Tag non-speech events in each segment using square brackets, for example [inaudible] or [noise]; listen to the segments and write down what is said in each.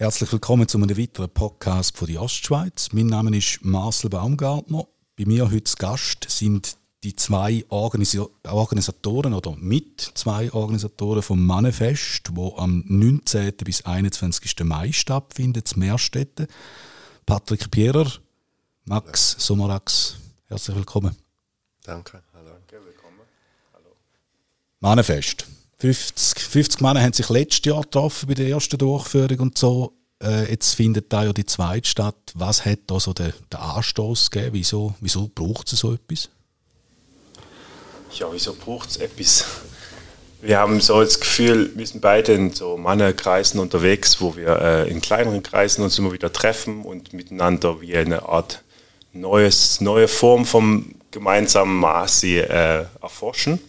Herzlich willkommen zu einem weiteren Podcast von der Ostschweiz. Mein Name ist Marcel Baumgartner. Bei mir heute Gast sind die zwei Organis Organisatoren oder mit zwei Organisatoren vom Manifest, wo am 19. bis 21. Mai stattfindet, in Meerstetten. Patrick Pierer, Max Somarax, herzlich willkommen. Danke, hallo. Danke, willkommen. Hallo. Manifest. 50, 50 Männer haben sich letztes Jahr getroffen bei der ersten Durchführung und so. Äh, jetzt findet da ja die zweite statt. Was hat da so den, den Anstoß gegeben? Wieso, wieso braucht es so etwas? Ja, wieso braucht es etwas? Wir haben so das Gefühl, wir sind beide in so Männerkreisen unterwegs, wo wir äh, in kleineren Kreisen uns immer wieder treffen und miteinander wie eine Art neues, neue Form vom gemeinsamen Maße äh, erforschen.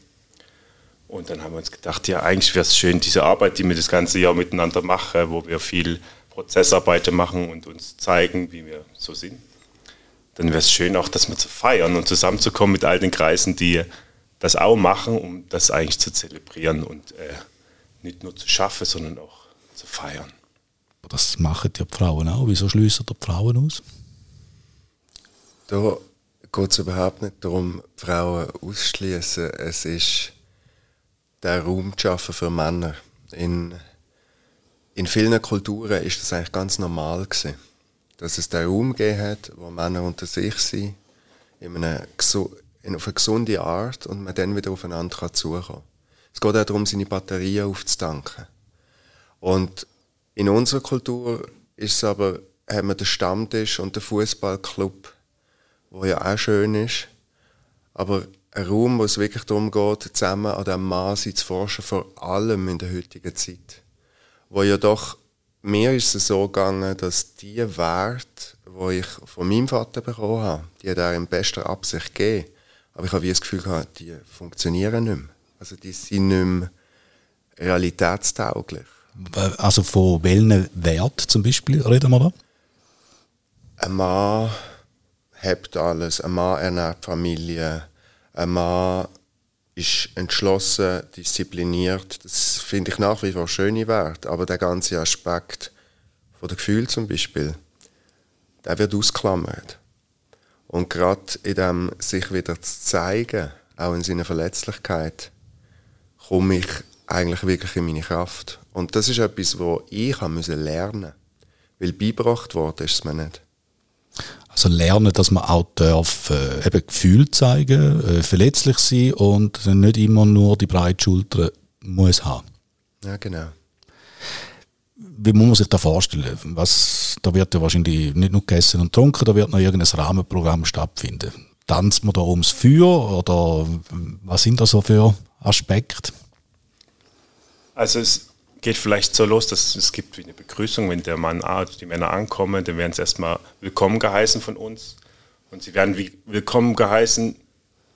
Und dann haben wir uns gedacht, ja, eigentlich wäre es schön, diese Arbeit, die wir das ganze Jahr miteinander machen, wo wir viel Prozessarbeiten machen und uns zeigen, wie wir so sind. Dann wäre es schön auch, das mal zu feiern und zusammenzukommen mit all den Kreisen, die das auch machen, um das eigentlich zu zelebrieren und äh, nicht nur zu schaffen, sondern auch zu feiern. Das machen die Frauen auch. Wieso schließen die Frauen aus? Da geht es überhaupt nicht darum, Frauen auszuschließen. Es ist den Raum zu schaffen für Männer. In, in vielen Kulturen ist das eigentlich ganz normal gewesen, dass es den Raum gegeben hat, wo Männer unter sich sind, in einer, in, auf eine gesunde Art und man dann wieder aufeinander kann zukommen. Es geht auch darum, seine Batterien aufzutanken. Und in unserer Kultur ist es aber, haben wir den Stammtisch und den Fußballclub, wo ja auch schön ist, aber ein Raum, wo es wirklich darum geht, zusammen an diesem Maß zu forschen, vor allem in der heutigen Zeit. Wo ja doch, mir ist es so gegangen, dass die Werte, die ich von meinem Vater bekommen habe, die hat er in bester Absicht gegeben. Aber ich habe wie das Gefühl gehabt, die funktionieren nicht mehr. Also die sind nicht mehr realitätstauglich. Also von welchen Werten zum Beispiel reden wir da? Ein Mann hat alles, ein Mann ernährt Familie, ein Mann ist entschlossen, diszipliniert. Das finde ich nach wie vor schöne Werte. Aber der ganze Aspekt von der Gefühl zum Beispiel, der wird ausklammert. Und gerade in dem sich wieder zu zeigen, auch in seiner Verletzlichkeit, komme ich eigentlich wirklich in meine Kraft. Und das ist etwas, wo ich lernen musste. Weil beigebracht worden ist es mir nicht. Also lernen, dass man auch darf, äh, eben Gefühl zeigen, äh, verletzlich sein und nicht immer nur die breite Schulter muss haben. Ja, genau. Wie muss man sich das vorstellen? Was, da wird ja wahrscheinlich nicht nur gegessen und getrunken, da wird noch irgendein Rahmenprogramm stattfinden. Tanzt man da ums Feuer oder was sind da so für Aspekte? Also es geht vielleicht so los, dass es gibt wie eine Begrüßung, wenn der Mann, die Männer ankommen, dann werden sie erstmal willkommen geheißen von uns. Und sie werden wie willkommen geheißen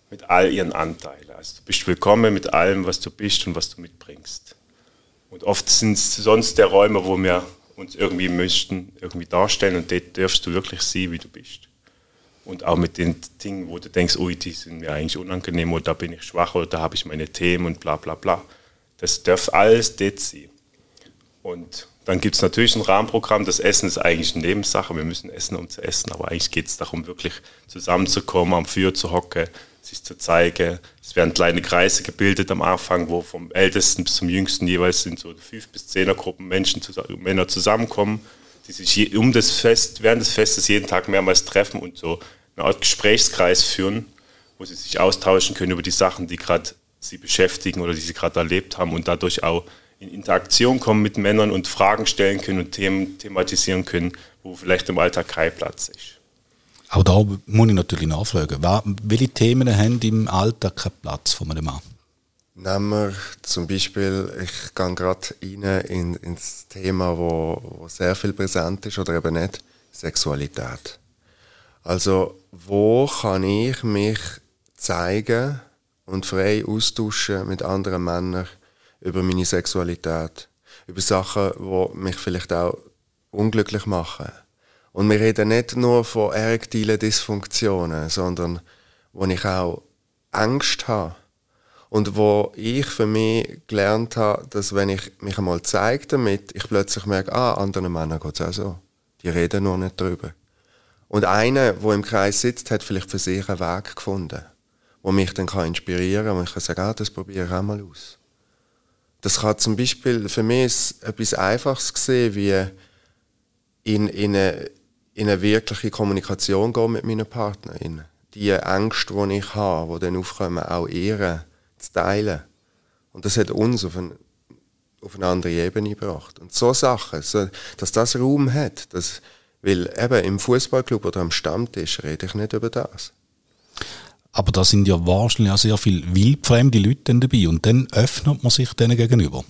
mit all ihren Anteilen. Also du bist willkommen mit allem, was du bist und was du mitbringst. Und oft sind es sonst der Räume, wo wir uns irgendwie möchten, irgendwie darstellen und dort darfst du wirklich sehen, wie du bist. Und auch mit den Dingen, wo du denkst, ui, die sind mir eigentlich unangenehm oder da bin ich schwach oder da habe ich meine Themen und bla bla bla. Das darf alles dort sein. Und dann gibt es natürlich ein Rahmenprogramm. Das Essen ist eigentlich eine Nebensache. Wir müssen essen, um zu essen. Aber eigentlich geht es darum, wirklich zusammenzukommen, am Feuer zu hocken, sich zu zeigen. Es werden kleine Kreise gebildet am Anfang, wo vom Ältesten bis zum Jüngsten jeweils sind so fünf bis zehner Gruppen Menschen, Männer zusammenkommen, die sich um das Fest, während des Festes jeden Tag mehrmals treffen und so eine Art Gesprächskreis führen, wo sie sich austauschen können über die Sachen, die gerade sie beschäftigen oder die sie gerade erlebt haben und dadurch auch in Interaktion kommen mit Männern und Fragen stellen können und Themen thematisieren können, wo vielleicht im Alltag kein Platz ist. Auch da muss ich natürlich nachfragen. Welche Themen haben im Alltag keinen Platz von einem Mann? Nehmen wir zum Beispiel, ich gehe gerade rein in, ins Thema, wo, wo sehr viel präsent ist oder eben nicht, Sexualität. Also, wo kann ich mich zeigen und frei austauschen mit anderen Männern, über meine Sexualität, über Sachen, die mich vielleicht auch unglücklich machen. Und wir reden nicht nur von erektilen Dysfunktionen, sondern wo ich auch Angst habe. Und wo ich für mich gelernt habe, dass wenn ich mich einmal zeige damit, ich plötzlich merke, ah, anderen Männern geht es auch so. Die reden noch nicht drüber. Und einer, der im Kreis sitzt, hat vielleicht für sich einen Weg gefunden, der mich dann inspirieren kann und ich kann sagen, ah, das probiere ich auch mal aus. Das kann zum Beispiel für mich etwas Einfaches sehen, wie in, in, eine, in eine wirkliche Kommunikation gehen mit meinen Partnern. Die Ängste, die ich habe, die dann aufkommen, auch ehren zu teilen. Und das hat uns auf, ein, auf eine andere Ebene gebracht. Und so Sachen, so, dass das Raum hat, dass, weil eben im Fußballclub oder am Stammtisch rede ich nicht über das. Aber da sind ja wahrscheinlich auch sehr viele wildfremde Leute dabei und dann öffnet man sich denen gegenüber.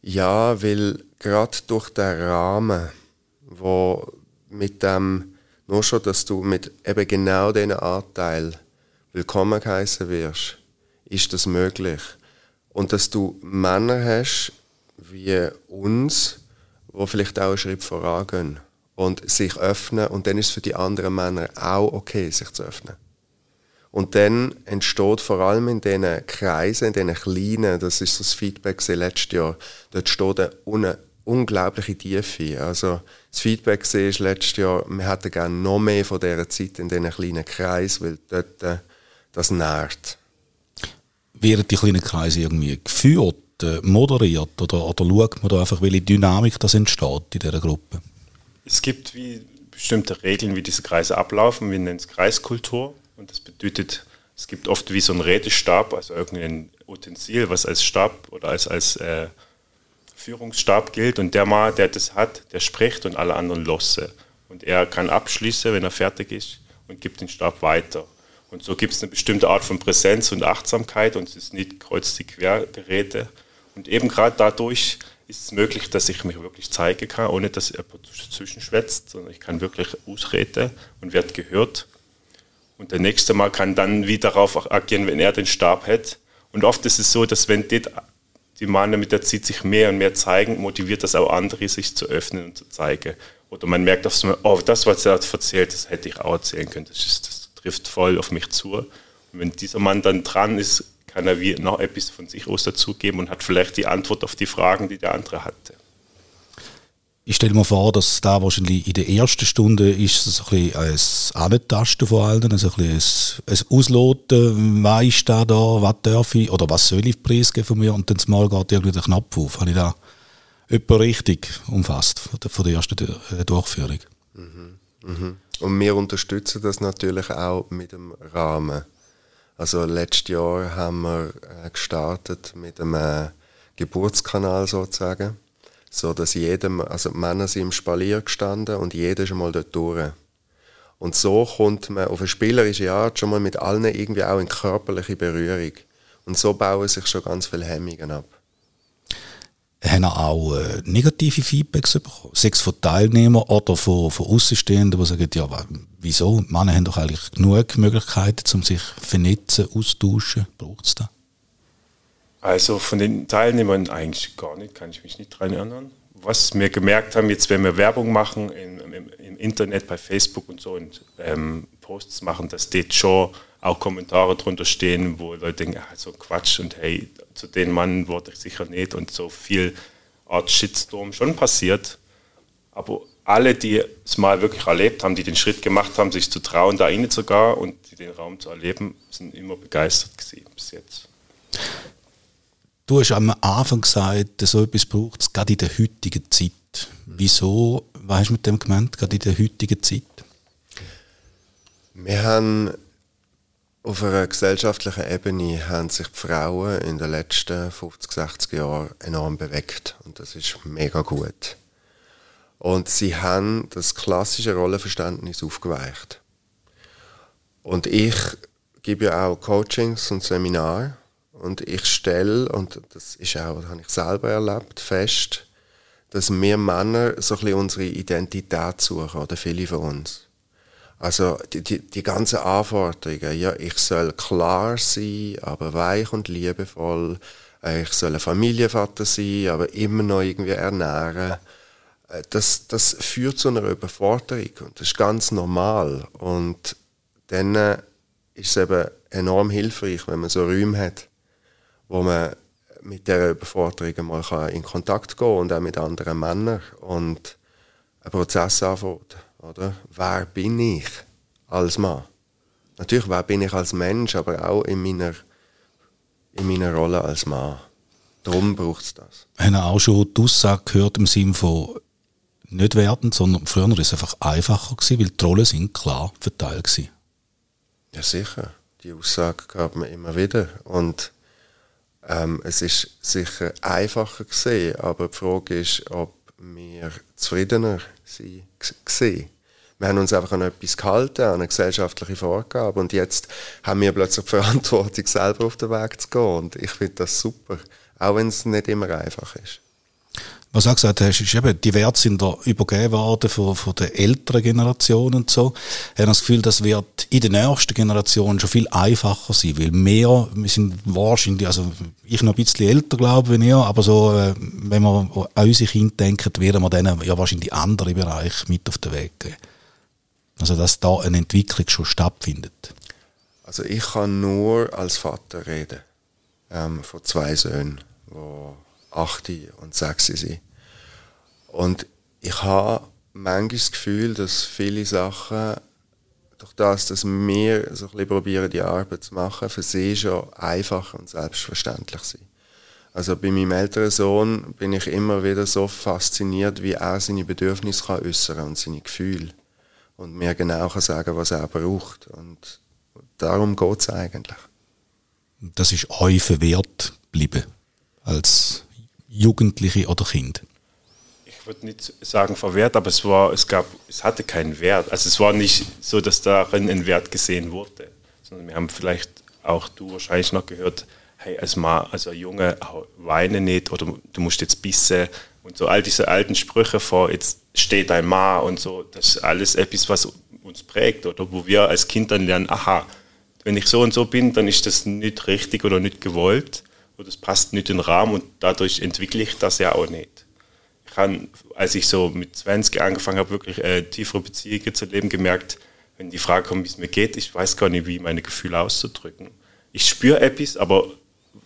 Ja, weil gerade durch den Rahmen, wo mit dem, nur schon, dass du mit eben genau diesen Anteil willkommen geheißen wirst, ist das möglich. Und dass du Männer hast, wie uns, wo vielleicht auch einen Schritt vorangehen und sich öffnen und dann ist es für die anderen Männer auch okay, sich zu öffnen. Und dann entsteht vor allem in diesen Kreisen, in diesen kleinen, das ist das Feedback letztes Jahr, dort steht eine unglaubliche Tiefe. Also das Feedback ist letztes Jahr, wir hätten gerne noch mehr von dieser Zeit in diesen kleinen Kreisen, weil dort äh, das nährt. Werden die kleinen Kreise irgendwie geführt, äh, moderiert oder, oder schaut man da einfach, welche Dynamik das entsteht in dieser Gruppe? Es gibt wie bestimmte Regeln, wie diese Kreise ablaufen. Wir nennen es Kreiskultur. Und das bedeutet, es gibt oft wie so einen Redestab, also irgendein Utensil, was als Stab oder als, als äh, Führungsstab gilt. Und der Mann, der das hat, der spricht und alle anderen losse. Und er kann abschließen, wenn er fertig ist, und gibt den Stab weiter. Und so gibt es eine bestimmte Art von Präsenz und Achtsamkeit und es ist nicht kreuz die Quergeräte. Und eben gerade dadurch ist es möglich, dass ich mich wirklich zeigen kann, ohne dass jemand zwischenschwätzt, sondern ich kann wirklich ausreden und werde gehört. Und der nächste Mal kann dann wieder darauf agieren, wenn er den Stab hat. Und oft ist es so, dass wenn die, Männer mit der Zeit sich mehr und mehr zeigen, motiviert das auch andere, sich zu öffnen und zu zeigen. Oder man merkt auf einmal, oh, das, was er erzählt, das hätte ich auch erzählen können. Das ist das trifft voll auf mich zu. Und wenn dieser Mann dann dran ist, kann er wie noch etwas von sich aus dazugeben und hat vielleicht die Antwort auf die Fragen, die der andere hatte. Ich stelle mir vor, dass da wahrscheinlich in der ersten Stunde ist es ein bisschen ein Antasten vor allem, also ein, bisschen ein, Ausloten, was ist da da, was darf ich oder was soll ich preisgeben von mir und dann mal geht irgendwie der Knopf auf. Habe ich da etwa richtig umfasst von der ersten Durchführung? Mhm. Mhm. Und wir unterstützen das natürlich auch mit dem Rahmen. Also letztes Jahr haben wir äh, gestartet mit einem äh, Geburtskanal sozusagen, so dass jedem, also die Männer sind im Spalier gestanden und jeder ist mal dort durch. Und so kommt man auf eine spielerische Art schon mal mit allen irgendwie auch in körperliche Berührung. Und so bauen sich schon ganz viele Hemmungen ab haben auch äh, negative Feedbacks bekommen, sechs von Teilnehmern oder von, von Außenstehenden, die sagen, ja, wieso? Männer haben doch eigentlich genug Möglichkeiten, um sich vernetzen, austauschen. Braucht es da? Also von den Teilnehmern eigentlich gar nicht, kann ich mich nicht daran erinnern. Was wir gemerkt haben, jetzt wenn wir Werbung machen im, im, im Internet, bei Facebook und so und ähm, Posts machen, dass dort schon auch Kommentare drunter stehen, wo Leute denken, ah, so Quatsch und hey, zu den Mann wurde ich sicher nicht und so viel Art Shitstorm schon passiert. Aber alle, die es mal wirklich erlebt haben, die den Schritt gemacht haben, sich zu trauen, da innen sogar und den Raum zu erleben, sind immer begeistert gewesen bis jetzt. Du hast am Anfang gesagt, so etwas braucht es gerade in der heutigen Zeit. Wieso, was hast du mit dem gemeint, gerade in der heutigen Zeit? Wir haben auf einer gesellschaftlichen Ebene haben sich die Frauen in den letzten 50, 60 Jahren enorm bewegt. Und das ist mega gut. Und sie haben das klassische Rollenverständnis aufgeweicht. Und ich gebe ja auch Coachings und Seminare. Und ich stelle, und das ist auch, das habe ich selber erlebt, fest, dass wir Männer so ein bisschen unsere Identität suchen, oder viele von uns. Also die, die, die ganzen Anforderungen, ja, ich soll klar sein, aber weich und liebevoll. Äh, ich soll ein Familienvater sein, aber immer noch irgendwie ernähren. Äh, das, das führt zu einer Überforderung und das ist ganz normal. Und dann äh, ist es eben enorm hilfreich, wenn man so Räume hat, wo man mit der Überforderung mal in Kontakt gehen kann und auch mit anderen Männern und einen Prozess anfängt. Oder? Wer bin ich als Mann? Natürlich, wer bin ich als Mensch, aber auch in meiner, in meiner Rolle als Mann. Darum braucht es das. Ich habe auch schon die Aussage gehört im Sinne von nicht wertend, sondern früher war es einfach einfacher, gewesen, weil die Rollen sind klar verteilt gewesen. Ja, sicher. Die Aussage gab man immer wieder. Und ähm, es ist sicher einfacher gesehen, aber die Frage ist, ob wir zufriedener sind. Wir haben uns einfach an etwas gehalten, an eine gesellschaftliche Vorgabe. Und jetzt haben wir plötzlich die [laughs] Verantwortung, selber auf den Weg zu gehen. Und ich finde das super. Auch wenn es nicht immer einfach ist. Was auch gesagt hast, ist eben, die Werte sind da übergeben worden von, von der älteren Generation und so. Ich habe das Gefühl, das wird in der nächsten Generation schon viel einfacher sein, weil mehr, wir sind wahrscheinlich, also ich noch ein bisschen älter, glaube ich, aber so, äh, wenn wir an unsere Kinder denken, werden wir denen ja wahrscheinlich andere Bereiche mit auf den Weg geben. Also, dass da eine Entwicklung schon stattfindet. Also, ich kann nur als Vater reden, ähm, von zwei Söhnen, die 8 und 6 sind. Und ich habe manchmal das Gefühl, dass viele Sachen, durch das, dass wir so ein probieren, die Arbeit zu machen, für sie schon einfach und selbstverständlich sind. Also bei meinem älteren Sohn bin ich immer wieder so fasziniert, wie er seine Bedürfnisse kann äußern und seine Gefühle. Und mir genau kann sagen, was er braucht. Und darum geht es eigentlich. Das ist euch verwehrt geblieben als Jugendliche oder Kind? Ich würde nicht sagen verwehrt, aber es war, es gab, es hatte keinen Wert. Also es war nicht so, dass darin ein Wert gesehen wurde, sondern wir haben vielleicht auch du wahrscheinlich noch gehört, hey, als Ma, also Junge, weine nicht oder du musst jetzt bissen und so all diese alten Sprüche vor, jetzt steht dein Ma und so, das ist alles etwas, was uns prägt oder wo wir als Kind dann lernen, aha, wenn ich so und so bin, dann ist das nicht richtig oder nicht gewollt oder das passt nicht in den Rahmen und dadurch entwickle ich das ja auch nicht. Ich habe, als ich so mit 20 angefangen habe, wirklich äh, tiefere Beziehungen zu leben, gemerkt, wenn die Frage kommt, wie es mir geht, ich weiß gar nicht, wie meine Gefühle auszudrücken. Ich spüre etwas, aber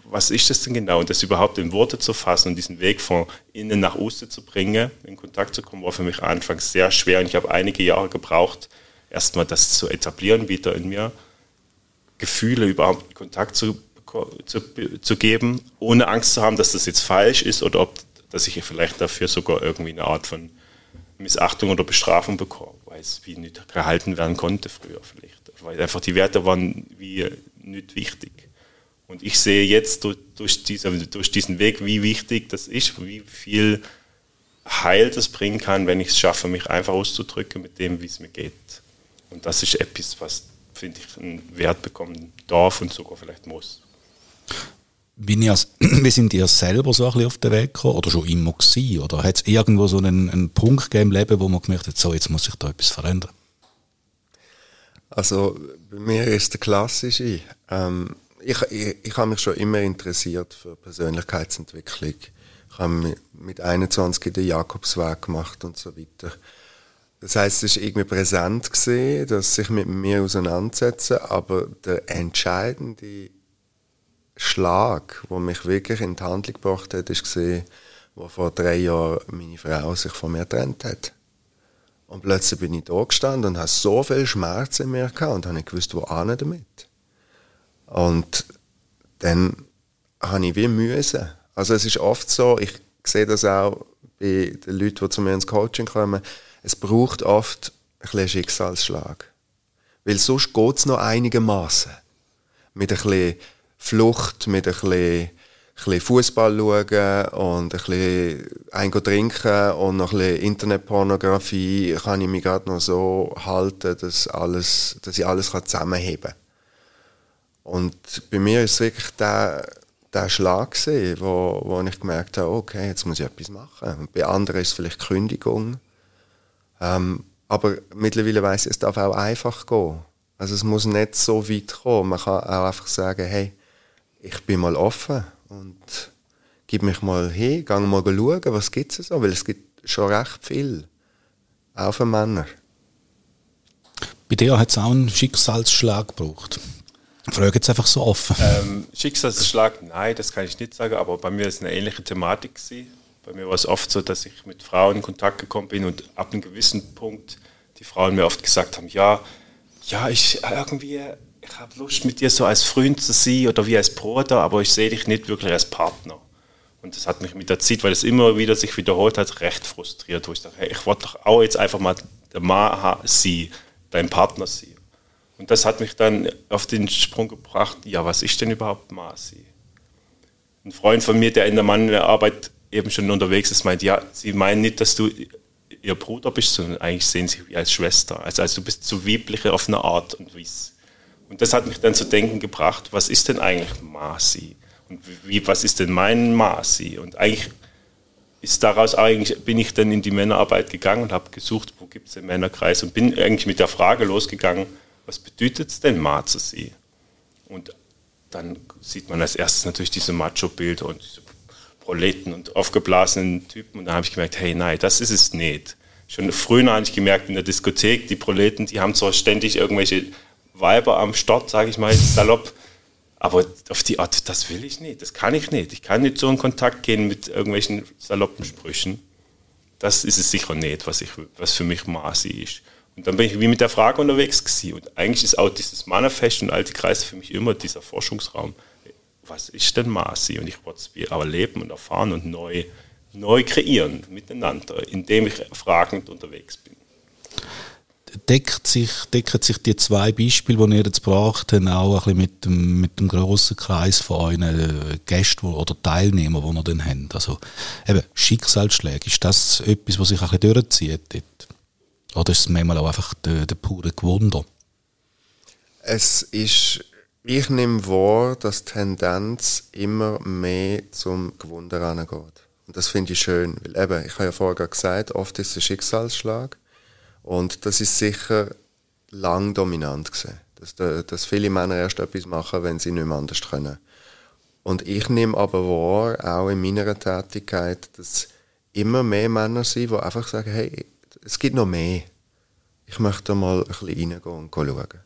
was ist das denn genau? Und das überhaupt in Worte zu fassen und diesen Weg von innen nach außen zu bringen, in Kontakt zu kommen, war für mich anfangs sehr schwer. Und ich habe einige Jahre gebraucht, erstmal das zu etablieren wieder in mir, Gefühle überhaupt in Kontakt zu zu, zu geben, ohne Angst zu haben, dass das jetzt falsch ist oder ob dass ich vielleicht dafür sogar irgendwie eine Art von Missachtung oder Bestrafung bekomme, weil es wie nicht gehalten werden konnte früher vielleicht. Weil einfach die Werte waren wie nicht wichtig. Und ich sehe jetzt durch, durch, diese, durch diesen Weg, wie wichtig das ist, wie viel Heil das bringen kann, wenn ich es schaffe, mich einfach auszudrücken mit dem, wie es mir geht. Und das ist etwas, was, finde ich, einen Wert bekommen darf und sogar vielleicht muss. Bin ihr, [clears throat] wie sind ihr selber so ein bisschen auf den Weg gekommen oder schon immer gewesen? Oder hat es irgendwo so einen, einen Punkt gegeben im Leben, wo man gemerkt hat, so, jetzt muss sich da etwas verändern? Also bei mir ist der klassische. Ähm, ich, ich, ich habe mich schon immer interessiert für Persönlichkeitsentwicklung. Ich habe mit 21 den Jakobsweg gemacht und so weiter. Das heißt, es ist irgendwie präsent gesehen, dass ich mit mir auseinandersetze, aber der entscheidende Schlag, der mich wirklich in die Handlung gebracht hat, gesehen, wo vor drei Jahren meine Frau sich von mir getrennt hat. Und plötzlich bin ich da gestanden und hatte so viel Schmerz in mir gehabt und habe nicht gewusst, wo an damit. Und dann habe ich wie müssen. Also es ist oft so, ich sehe das auch bei den Leuten, die zu mir ins Coaching kommen, es braucht oft ein bisschen Schicksalsschlag. Weil sonst geht es noch einigermaßen. Mit ein bisschen Flucht mit ein bisschen, Fußball schauen und ein bisschen trinken und noch ein bisschen Internetpornografie kann ich mich gerade noch so halten, dass, alles, dass ich alles zusammenheben kann. Und bei mir ist es wirklich der, der Schlag gewesen, wo, wo ich gemerkt habe, okay, jetzt muss ich etwas machen. Bei anderen ist es vielleicht Kündigung. Ähm, aber mittlerweile weiß ich, es darf auch einfach gehen. Also es muss nicht so weit kommen. Man kann auch einfach sagen, hey, ich bin mal offen und gib mich mal hin, gehe mal schauen, was gibt es so, weil es gibt schon recht viel, auch für Männer. Bei dir hat es auch einen Schicksalsschlag gebraucht. Frage jetzt einfach so offen. Ähm, Schicksalsschlag, nein, das kann ich nicht sagen, aber bei mir ist eine ähnliche Thematik. Gewesen. Bei mir war es oft so, dass ich mit Frauen in Kontakt gekommen bin und ab einem gewissen Punkt die Frauen mir oft gesagt haben, ja, ja, ich irgendwie, ich habe Lust mit dir so als Freund zu sein oder wie als Bruder, aber ich sehe dich nicht wirklich als Partner. Und das hat mich mit der Zeit, weil es immer wieder sich wiederholt hat, recht frustriert, wo ich dachte, hey, ich wollte doch auch jetzt einfach mal der Mann sein, dein Partner sein. Und das hat mich dann auf den Sprung gebracht, ja, was ist denn überhaupt Masi? Ein Freund von mir, der in der Mannarbeit eben schon unterwegs ist, meint, ja, sie meinen nicht, dass du ihr Bruder bist, sondern eigentlich sehen sie wie als Schwester. Also, also du bist so weibliche auf eine Art und Weise. Und das hat mich dann zu denken gebracht, was ist denn eigentlich Masi? Und wie, was ist denn mein Masi? Und eigentlich ist daraus eigentlich, bin ich dann in die Männerarbeit gegangen und habe gesucht, wo gibt es den Männerkreis und bin eigentlich mit der Frage losgegangen, was bedeutet es denn, Ma? Und dann sieht man als erstes natürlich diese Macho-Bilder und diese Proleten und aufgeblasenen Typen. Und da habe ich gemerkt, hey, nein, das ist es nicht. Schon früher habe ich gemerkt in der Diskothek, die Proleten, die haben zwar ständig irgendwelche Weiber am Start, sage ich mal salopp, aber auf die Art, das will ich nicht, das kann ich nicht. Ich kann nicht so in Kontakt gehen mit irgendwelchen saloppen Sprüchen. Das ist es sicher nicht, was, ich, was für mich Maßi ist. Und dann bin ich wie mit der Frage unterwegs gewesen. Und eigentlich ist auch dieses Mannerfest und alte Kreise für mich immer dieser Forschungsraum. Was ist denn Masi? Und ich wollte es aber leben und erfahren und neu, neu kreieren miteinander, indem ich fragend unterwegs bin. Deckt sich, decken sich die zwei Beispiele, die ihr jetzt gebracht habt, auch ein bisschen mit dem, mit dem grossen Kreis von euren äh, Gästen oder Teilnehmern, die ihr dann habt? Also eben Schicksalsschläge, ist das etwas, was sich ein bisschen durchzieht dort? Oder ist es manchmal auch einfach der, der pure Gewunder? Es ist, ich nehme wahr, dass die Tendenz immer mehr zum Gewunder angeht. Und das finde ich schön, weil eben, ich habe ja vorher gesagt, oft ist es ein Schicksalsschlag. Und das ist sicher lang dominant gewesen. Dass, dass viele Männer erst etwas machen, wenn sie nicht mehr anders können. Und ich nehme aber wahr, auch in meiner Tätigkeit, dass immer mehr Männer sind, die einfach sagen, hey, es gibt noch mehr. Ich möchte mal ein bisschen reingehen und schauen.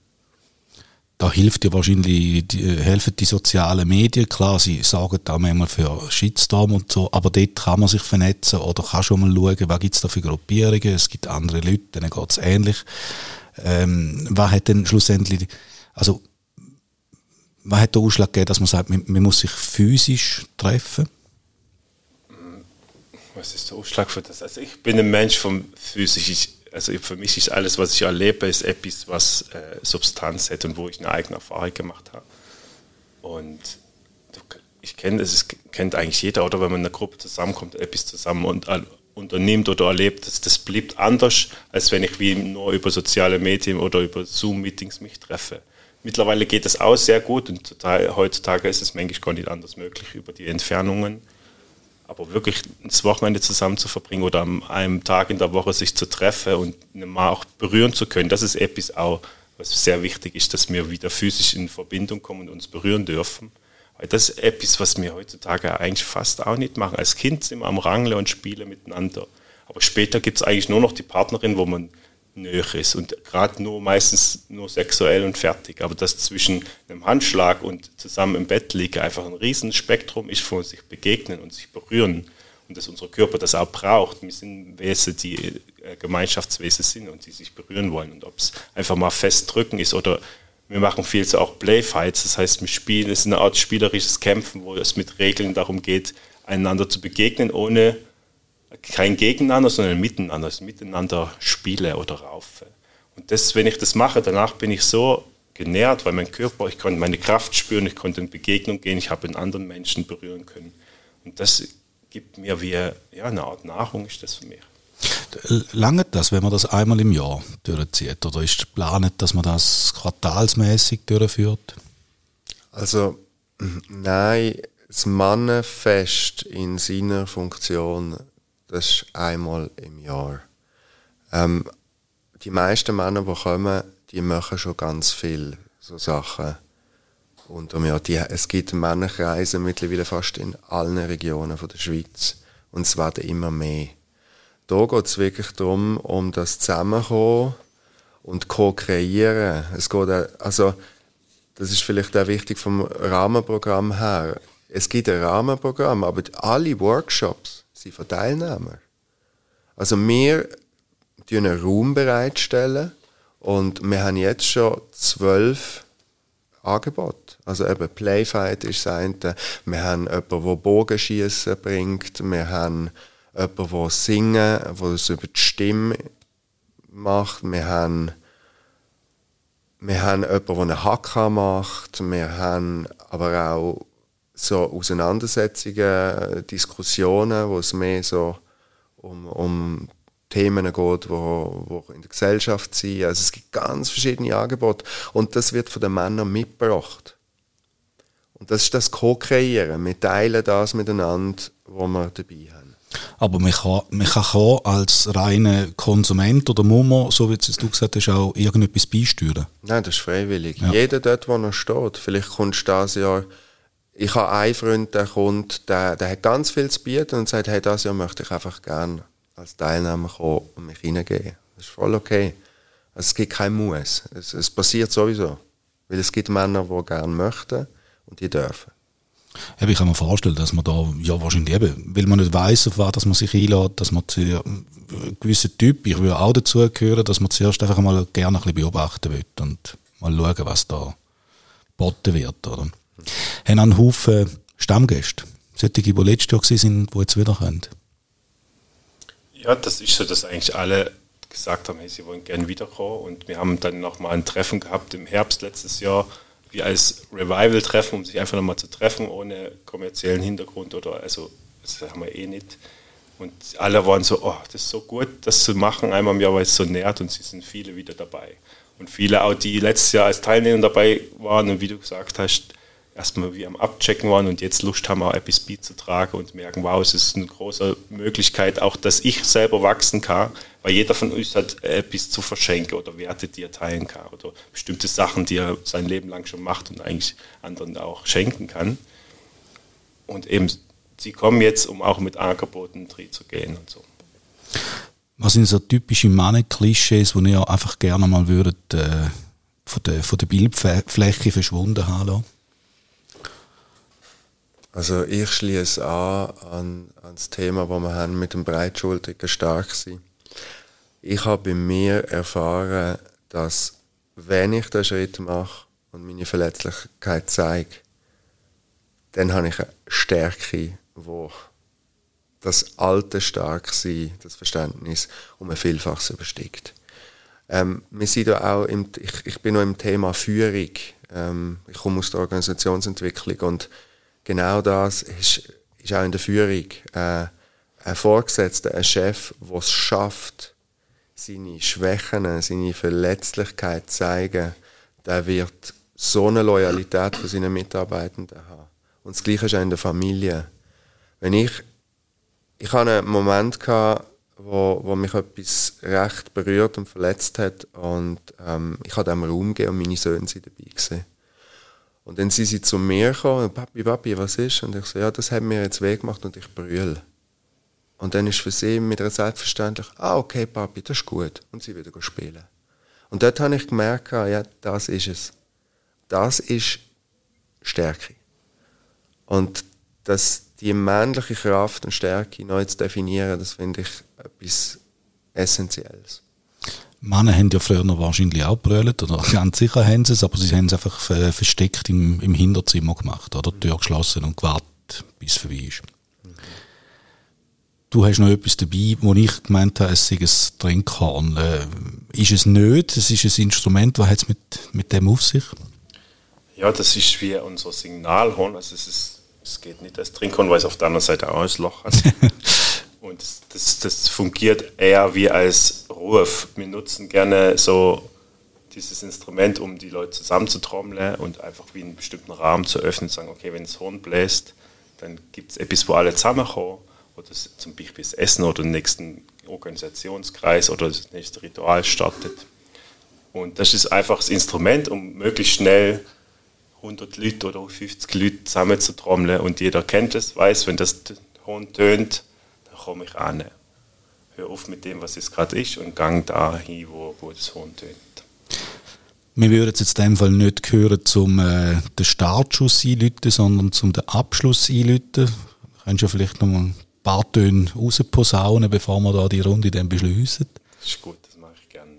Da hilft ja wahrscheinlich, die, äh, helfen die sozialen Medien. Klar, sie sagen da manchmal für Shitstorm und so, aber dort kann man sich vernetzen oder kann schon mal schauen, was gibt es da für Gruppierungen. Es gibt andere Leute, denen geht es ähnlich. Ähm, was hat denn schlussendlich, also, was hat der Ausschlag gegeben, dass man sagt, man, man muss sich physisch treffen? Was ist der Ausschlag für das? Also ich bin ein Mensch vom physisch. Also für mich ist alles, was ich erlebe, ist etwas, was äh, Substanz hat und wo ich eine eigene Erfahrung gemacht habe. Und ich kenne es, kennt eigentlich jeder, oder wenn man in einer Gruppe zusammenkommt, etwas zusammen und, äh, unternimmt oder erlebt, das, das bleibt anders, als wenn ich wie nur über soziale Medien oder über Zoom-Meetings mich treffe. Mittlerweile geht das auch sehr gut und total, heutzutage ist es manchmal gar nicht anders möglich über die Entfernungen aber wirklich das Wochenende zusammen zu verbringen oder an einem Tag in der Woche sich zu treffen und mal auch berühren zu können, das ist etwas auch, was sehr wichtig ist, dass wir wieder physisch in Verbindung kommen und uns berühren dürfen. Das ist etwas, was wir heutzutage eigentlich fast auch nicht machen. Als Kind sind wir am Rangle und spielen miteinander. Aber später gibt es eigentlich nur noch die Partnerin, wo man näher ist und gerade nur meistens nur sexuell und fertig. Aber das zwischen einem Handschlag und zusammen im Bett liegen einfach ein Riesenspektrum ist, wo sich begegnen und sich berühren und dass unser Körper das auch braucht. Wir sind Wesen, die äh, Gemeinschaftswesen sind und die sich berühren wollen. Und ob es einfach mal festdrücken ist oder wir machen viel so auch Playfights, das heißt, wir spielen, es ist eine Art spielerisches Kämpfen, wo es mit Regeln darum geht, einander zu begegnen, ohne kein Gegeneinander, sondern ein Miteinander, also Miteinander spiele oder raufe. Und das, wenn ich das mache, danach bin ich so genährt, weil mein Körper, ich konnte meine Kraft spüren, ich konnte in Begegnung gehen, ich habe einen anderen Menschen berühren können. Und das gibt mir wie ja, eine Art Nahrung, ist das für mich. Lange das, wenn man das einmal im Jahr durchzieht? Oder ist geplant, dass man das quartalsmäßig durchführt? Also, nein, das Mannenfest in seiner Funktion das ist einmal im Jahr. Ähm, die meisten Männer, die kommen, die machen schon ganz viel so Sachen unterm Jahr. Die, es gibt Männerkreise mittlerweile fast in allen Regionen von der Schweiz und es werden immer mehr. Da geht es wirklich darum, um das Zusammenkommen und Co-kreieren. Es geht also das ist vielleicht auch wichtig vom Rahmenprogramm her. Es gibt ein Rahmenprogramm, aber alle Workshops sind von Teilnehmern. Also wir stellen einen Raum bereitstellen und wir haben jetzt schon zwölf Angebote. Also eben Playfight ist das. Wir haben jemanden, der Bogenschießen bringt. Wir haben jemanden, der singen, der es über die Stimme macht. Wir haben, wir haben jemanden, der einen Hacker macht. Wir haben aber auch so Auseinandersetzungen, Diskussionen, wo es mehr so um, um Themen geht, wo, wo in der Gesellschaft sind. Also es gibt ganz verschiedene Angebote und das wird von den Männern mitgebracht. Und das ist das Co-Kreieren. Wir teilen das miteinander, wo wir dabei haben. Aber man kann, man kann als reiner Konsument oder Mummer, so wie du gesagt hast, auch irgendetwas beisteuern? Nein, das ist freiwillig. Ja. Jeder dort, wo er steht. Vielleicht kommst du das Jahr... Ich habe einen Freund, der kommt, der, der hat ganz viel zu bieten und sagt, hey, das Jahr möchte ich einfach gerne als Teilnehmer kommen und mich hineingeben. Das ist voll okay. Also es gibt kein Muss. Es, es passiert sowieso. Weil es gibt Männer, die gerne möchten und die dürfen. ich kann mir vorstellen, dass man da ja wahrscheinlich eben, weil man nicht weiß, auf was man sich einlädt, dass man zu einem gewissen Typ, ich würde auch dazu gehören, dass man zuerst einfach mal gerne ein bisschen beobachten will und mal schauen, was da geboten wird. Oder? Haben einen Haufen Stammgäste, solche, die letztes Jahr waren, die jetzt wieder kommen. Ja, das ist so, dass eigentlich alle gesagt haben, hey, sie wollen gerne wiederkommen. Und wir haben dann nochmal ein Treffen gehabt im Herbst letztes Jahr, wie als Revival-Treffen, um sich einfach nochmal zu treffen, ohne kommerziellen Hintergrund oder, also, das haben wir eh nicht. Und alle waren so, oh, das ist so gut, das zu machen, einmal im Jahr, weil es so nährt und sie sind viele wieder dabei. Und viele auch, die letztes Jahr als Teilnehmer dabei waren und wie du gesagt hast, erstmal wie am Abchecken waren und jetzt Lust haben, auch etwas beizutragen und merken, wow, es ist eine große Möglichkeit, auch dass ich selber wachsen kann, weil jeder von uns hat etwas zu verschenken oder Werte, die er teilen kann oder bestimmte Sachen, die er sein Leben lang schon macht und eigentlich anderen auch schenken kann. Und eben, sie kommen jetzt, um auch mit Angeboten drin zu gehen und so. Was sind so typische Mann-Klischees, die ihr einfach gerne mal würdet, äh, von, der, von der Bildfläche verschwunden haben also ich schließe an, an, an das Thema, das wir haben mit dem breitschultrigen stark sein. Ich habe bei mir erfahren, dass wenn ich den Schritt mache und meine Verletzlichkeit zeige, dann habe ich eine Stärke, wo das alte Starksein, das Verständnis um ein Vielfaches übersteigt. Ähm, wir sind auch im, ich, ich bin noch im Thema Führung. Ähm, ich komme aus der Organisationsentwicklung und genau das ist, ist auch in der Führung. Äh, ein Vorgesetzter, ein Chef, der es schafft, seine Schwächen, seine Verletzlichkeit zu zeigen, der wird so eine Loyalität für seine Mitarbeitenden haben. Und das Gleiche ist auch in der Familie. Wenn ich, ich hatte einen Moment gehabt, wo, wo mich etwas recht berührt und verletzt hat und ähm, ich habe dem Raum gegeben und meine Söhne sind dabei gewesen. Und dann sind sie zu mir gekommen, Papi, Papi, was ist? Und ich so, ja, das hat mir jetzt weh gemacht und ich brülle. Und dann ist für sie mit einer selbstverständlich, ah, okay, Papi, das ist gut. Und sie wieder spielen. Und dort habe ich gemerkt, ja, das ist es. Das ist Stärke. Und dass die männliche Kraft und Stärke neu zu definieren, das finde ich etwas Essentielles. Männer haben ja früher noch wahrscheinlich auch brüllt, oder [laughs] ganz sicher haben sie es, aber sie haben es einfach versteckt im, im Hinterzimmer gemacht, oder? Die Tür geschlossen und gewartet, bis es vorbei ist. Du hast noch etwas dabei, wo ich gemeint habe, es sei ein Trinkhorn. Äh, ist es nicht? Es ist ein Instrument. Was hat es mit, mit dem auf sich? Ja, das ist wie unser Signalhorn. Also es, ist, es geht nicht als Trinkhorn, weil es auf der anderen Seite auch ein Loch hat. [laughs] Und das, das fungiert eher wie als Ruf. Wir nutzen gerne so dieses Instrument, um die Leute zusammenzutrommeln und einfach wie einen bestimmten Rahmen zu öffnen, sagen, okay, wenn das Horn bläst, dann gibt es etwas, wo alle zusammenkommen, oder zum Beispiel das Essen oder den nächsten Organisationskreis oder das nächste Ritual startet. Und das ist einfach das Instrument, um möglichst schnell 100 Leute oder 50 Leute zusammenzutrommeln und jeder kennt es, weiß, wenn das Horn tönt, komme ich an. Hör auf mit dem, was es gerade ist und gang dahin, wo, wo das Horn tönt. Wir würden es jetzt in dem Fall nicht hören, zum äh, den Startschuss einläuten, sondern zum den Abschluss einläuten. Könntest du vielleicht noch ein paar Töne rausposaunen, bevor wir da die Runde dann beschließen? Das ist gut, das mache ich gerne.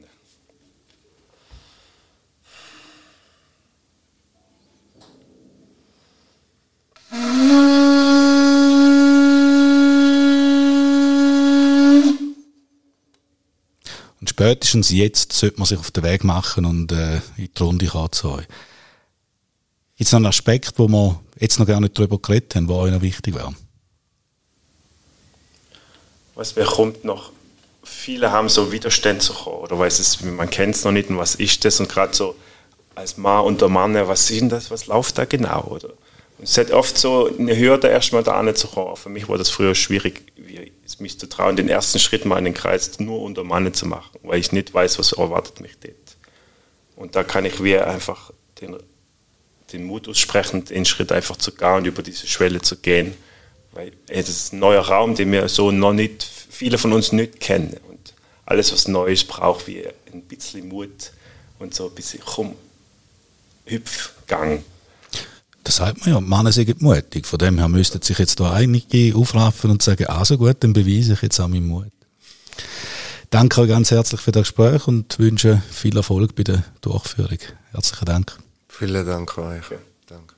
Und spätestens jetzt sollte man sich auf den Weg machen und äh, in die Runde euch. Gibt es noch einen Aspekt, wo wir jetzt noch gar nicht darüber geredet haben, der euch noch wichtig wäre? Was mir kommt noch, viele haben so Widerstände zu kommen, oder weiß es, man kennt es noch nicht und was ist das und gerade so als Mann unter Mann, was ist denn das, was läuft da genau, oder? Es hat oft so eine Hürde, erstmal da anzukommen. Für mich war das früher schwierig, mich zu trauen, den ersten Schritt mal in den Kreis nur unter Mannen zu machen, weil ich nicht weiß, was erwartet mich dort. Und da kann ich wie einfach den, den Mut aussprechen, den Schritt einfach zu gehen und über diese Schwelle zu gehen. Weil ey, das ist ein neuer Raum, den wir so noch nicht, viele von uns nicht kennen. Und alles, was Neues braucht, wie ein bisschen Mut und so ein bisschen komm, Hüpfgang. Das sagt man ja, Männer sind mutig. Von dem her müssten sich jetzt da einige aufraffen und sagen, also gut, dann beweise ich jetzt auch meinen Mut. Danke euch ganz herzlich für das Gespräch und wünsche viel Erfolg bei der Durchführung. Herzlichen Dank. Vielen Dank euch. Danke.